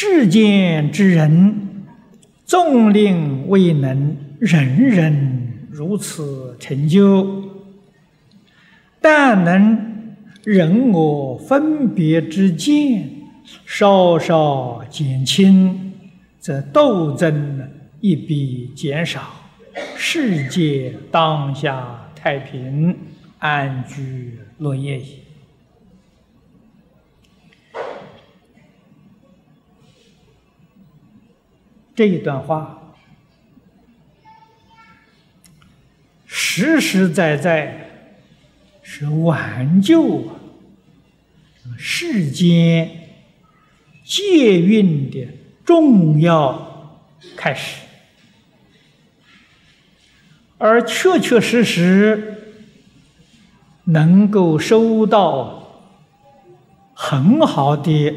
世间之人，纵令未能人人如此成就，但能人我分别之见稍稍减轻，则斗争一笔减少，世界当下太平，安居乐业矣。这一段话，实实在在是挽救世间借运的重要开始，而确确实实能够收到很好的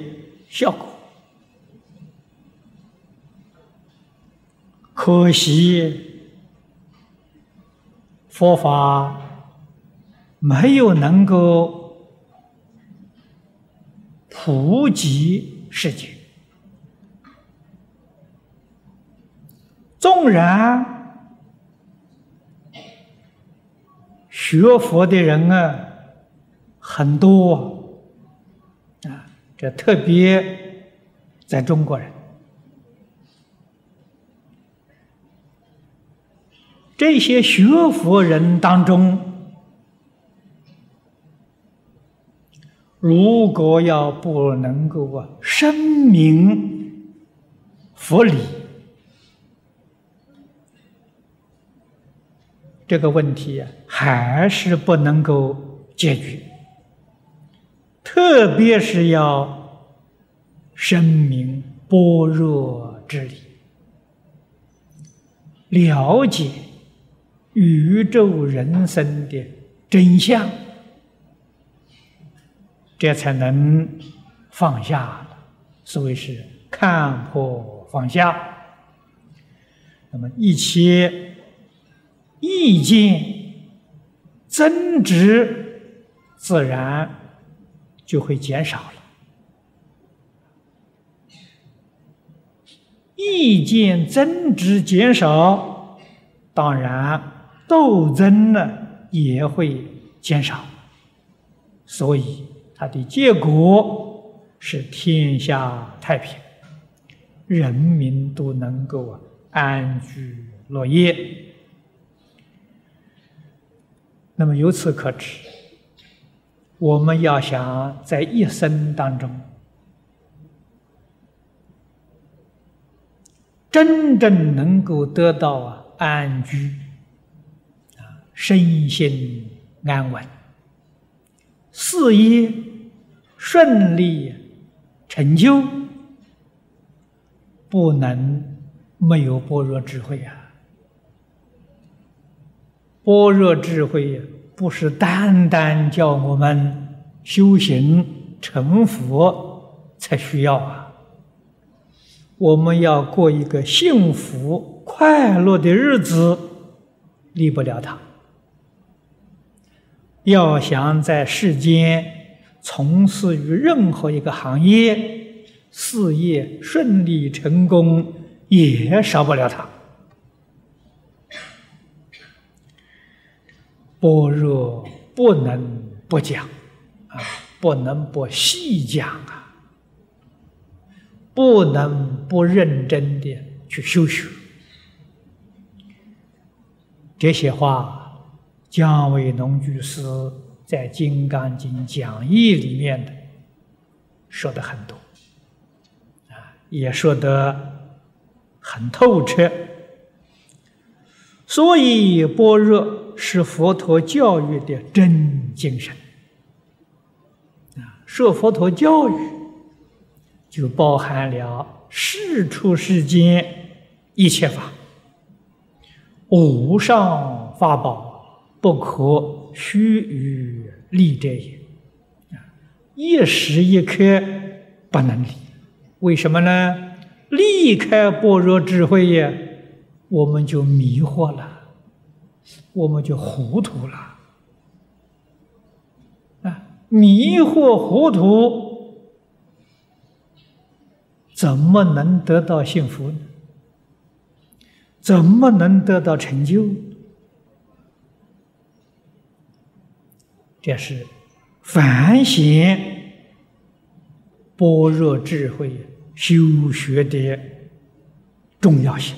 效果。可惜，佛法没有能够普及世界。纵然学佛的人啊很多啊，这特别在中国人。这些学佛人当中，如果要不能够啊深明佛理，这个问题啊还是不能够解决。特别是要深明般若之理，了解。宇宙人生的真相，这才能放下了。所谓是看破放下。那么一切意见增值，自然就会减少了。意见增值减少，当然。斗争呢也会减少，所以它的结果是天下太平，人民都能够啊安居乐业。那么由此可知，我们要想在一生当中真正能够得到啊安居。身心安稳，事业顺利成就，不能没有般若智慧啊！般若智慧不是单单叫我们修行成佛才需要啊！我们要过一个幸福快乐的日子，离不了它。要想在世间从事于任何一个行业，事业顺利成功，也少不了它。般若不能不讲啊，不能不细讲啊，不能不认真的去修学。这些话。姜维农居士在《金刚经》讲义里面的说的很多，啊，也说得很透彻。所以，般若是佛陀教育的真精神。啊，说佛陀教育，就包含了世出世间一切法，无上法宝。不可须臾立者也，一时一刻不能离。为什么呢？离开般若智慧呀，我们就迷惑了，我们就糊涂了。啊，迷惑糊涂，怎么能得到幸福？怎么能得到成就？这是反省般若智慧修学的重要性。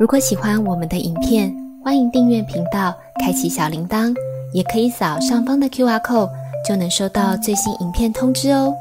如果喜欢我们的影片，欢迎订阅频道，开启小铃铛，也可以扫上方的 Q R code，就能收到最新影片通知哦。